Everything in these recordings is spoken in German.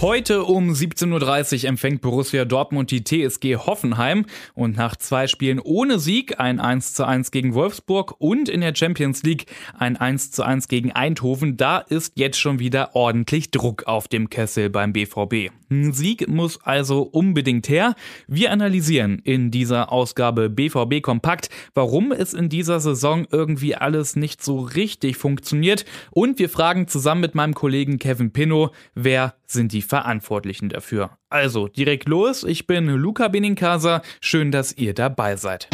Heute um 17.30 Uhr empfängt Borussia Dortmund die TSG Hoffenheim und nach zwei Spielen ohne Sieg, ein 1:1 gegen Wolfsburg und in der Champions League ein 1:1 gegen Eindhoven, da ist jetzt schon wieder ordentlich Druck auf dem Kessel beim BVB. Ein Sieg muss also unbedingt her. Wir analysieren in dieser Ausgabe BVB Kompakt, warum es in dieser Saison irgendwie alles nicht so richtig funktioniert und wir fragen zusammen mit meinem Kollegen Kevin Pinnow, wer sind die Verantwortlichen dafür. Also direkt los, ich bin Luca Benincasa, schön, dass ihr dabei seid.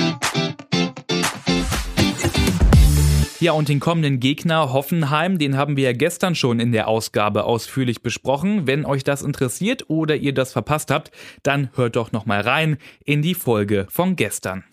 Ja, und den kommenden Gegner Hoffenheim, den haben wir ja gestern schon in der Ausgabe ausführlich besprochen. Wenn euch das interessiert oder ihr das verpasst habt, dann hört doch noch mal rein in die Folge von gestern.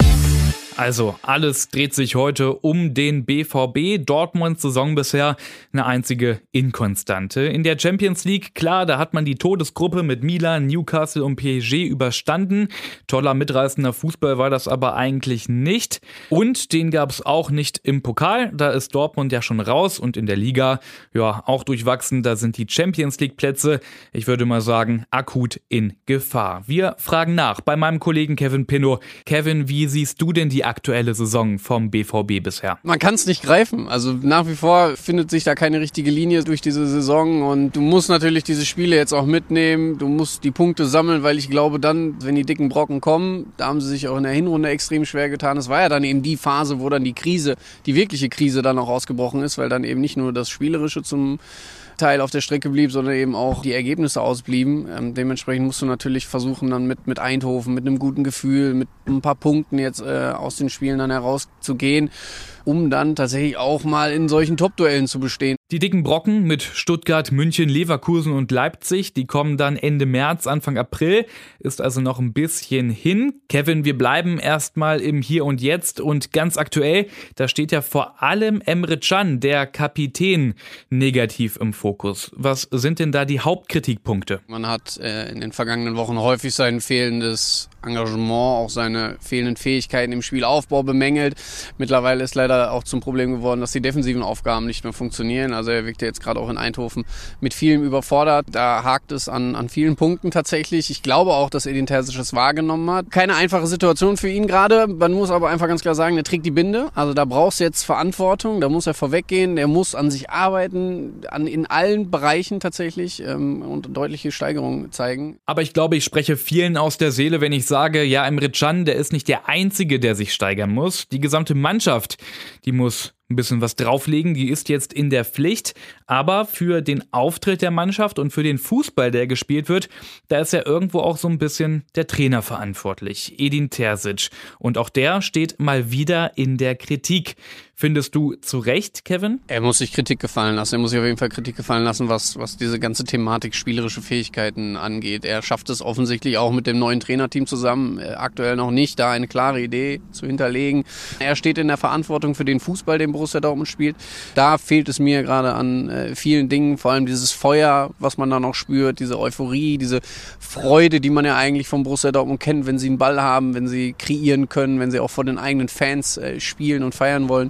Also, alles dreht sich heute um den BVB. Dortmunds Saison bisher eine einzige Inkonstante. In der Champions League, klar, da hat man die Todesgruppe mit Milan, Newcastle und PSG überstanden. Toller mitreißender Fußball war das aber eigentlich nicht. Und den gab es auch nicht im Pokal. Da ist Dortmund ja schon raus und in der Liga, ja, auch durchwachsen. Da sind die Champions League Plätze, ich würde mal sagen, akut in Gefahr. Wir fragen nach bei meinem Kollegen Kevin Pinnow. Kevin, wie siehst du denn die aktuelle Saison vom BVB bisher? Man kann es nicht greifen. Also nach wie vor findet sich da keine richtige Linie durch diese Saison und du musst natürlich diese Spiele jetzt auch mitnehmen. Du musst die Punkte sammeln, weil ich glaube dann, wenn die dicken Brocken kommen, da haben sie sich auch in der Hinrunde extrem schwer getan. Es war ja dann eben die Phase, wo dann die Krise, die wirkliche Krise dann auch ausgebrochen ist, weil dann eben nicht nur das Spielerische zum Teil auf der Strecke blieb, sondern eben auch die Ergebnisse ausblieben. Ähm, dementsprechend musst du natürlich versuchen, dann mit, mit Eindhoven, mit einem guten Gefühl, mit ein paar Punkten jetzt äh, aus den Spielen dann herauszugehen um dann tatsächlich auch mal in solchen Top-Duellen zu bestehen. Die dicken Brocken mit Stuttgart, München, Leverkusen und Leipzig, die kommen dann Ende März, Anfang April, ist also noch ein bisschen hin. Kevin, wir bleiben erstmal im Hier und Jetzt und ganz aktuell, da steht ja vor allem Emre Can, der Kapitän, negativ im Fokus. Was sind denn da die Hauptkritikpunkte? Man hat äh, in den vergangenen Wochen häufig sein fehlendes Engagement, auch seine fehlenden Fähigkeiten im Spielaufbau bemängelt. Mittlerweile ist leider auch zum Problem geworden, dass die defensiven Aufgaben nicht mehr funktionieren. Also er wirkt jetzt gerade auch in Eindhoven mit vielem überfordert. Da hakt es an, an vielen Punkten tatsächlich. Ich glaube auch, dass Edin Terzic es wahrgenommen hat. Keine einfache Situation für ihn gerade. Man muss aber einfach ganz klar sagen, er trägt die Binde. Also da brauchst du jetzt Verantwortung. Da muss er vorweggehen. Der muss an sich arbeiten, an, in allen Bereichen tatsächlich ähm, und deutliche Steigerungen zeigen. Aber ich glaube, ich spreche vielen aus der Seele, wenn ich sage, ja, Emre Can, der ist nicht der Einzige, der sich steigern muss. Die gesamte Mannschaft, die muss ein bisschen was drauflegen. Die ist jetzt in der Pflicht. Aber für den Auftritt der Mannschaft und für den Fußball, der gespielt wird, da ist ja irgendwo auch so ein bisschen der Trainer verantwortlich, Edin Terzic. Und auch der steht mal wieder in der Kritik. Findest du zu Recht, Kevin? Er muss sich Kritik gefallen lassen. Er muss sich auf jeden Fall Kritik gefallen lassen, was, was diese ganze Thematik spielerische Fähigkeiten angeht. Er schafft es offensichtlich auch mit dem neuen Trainerteam zusammen, äh, aktuell noch nicht, da eine klare Idee zu hinterlegen. Er steht in der Verantwortung für den Fußball, den Borussia Dortmund spielt. Da fehlt es mir gerade an äh, vielen Dingen, vor allem dieses Feuer, was man da noch spürt, diese Euphorie, diese Freude, die man ja eigentlich vom Borussia Dortmund kennt, wenn sie einen Ball haben, wenn sie kreieren können, wenn sie auch vor den eigenen Fans äh, spielen und feiern wollen.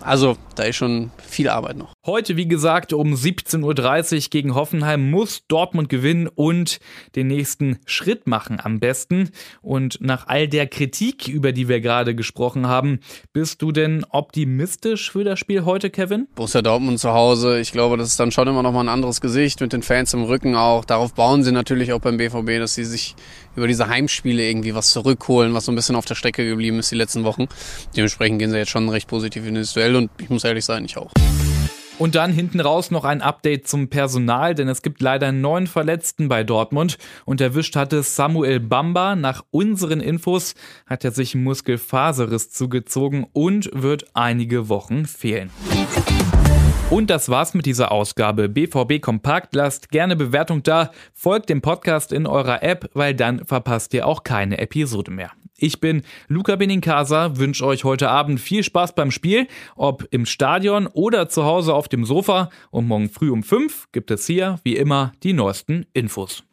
Also da ist schon viel Arbeit noch. Heute, wie gesagt, um 17.30 Uhr gegen Hoffenheim muss Dortmund gewinnen und den nächsten Schritt machen am besten. Und nach all der Kritik, über die wir gerade gesprochen haben, bist du denn optimistisch für das Spiel heute, Kevin? Borussia Dortmund zu Hause, ich glaube, das ist dann schon immer noch mal ein anderes Gesicht mit den Fans im Rücken auch. Darauf bauen sie natürlich auch beim BVB, dass sie sich über diese Heimspiele irgendwie was zurückholen, was so ein bisschen auf der Strecke geblieben ist die letzten Wochen. Dementsprechend gehen sie jetzt schon recht positiv in das Duell und ich muss ehrlich sein, ich auch. Und dann hinten raus noch ein Update zum Personal, denn es gibt leider neun Verletzten bei Dortmund und erwischt hatte Samuel Bamba. Nach unseren Infos hat er sich Muskelfaserriss zugezogen und wird einige Wochen fehlen. Und das war's mit dieser Ausgabe BVB Kompakt. Lasst gerne Bewertung da, folgt dem Podcast in eurer App, weil dann verpasst ihr auch keine Episode mehr. Ich bin Luca Benincasa, wünsche euch heute Abend viel Spaß beim Spiel, ob im Stadion oder zu Hause auf dem Sofa. Und morgen früh um 5 gibt es hier, wie immer, die neuesten Infos.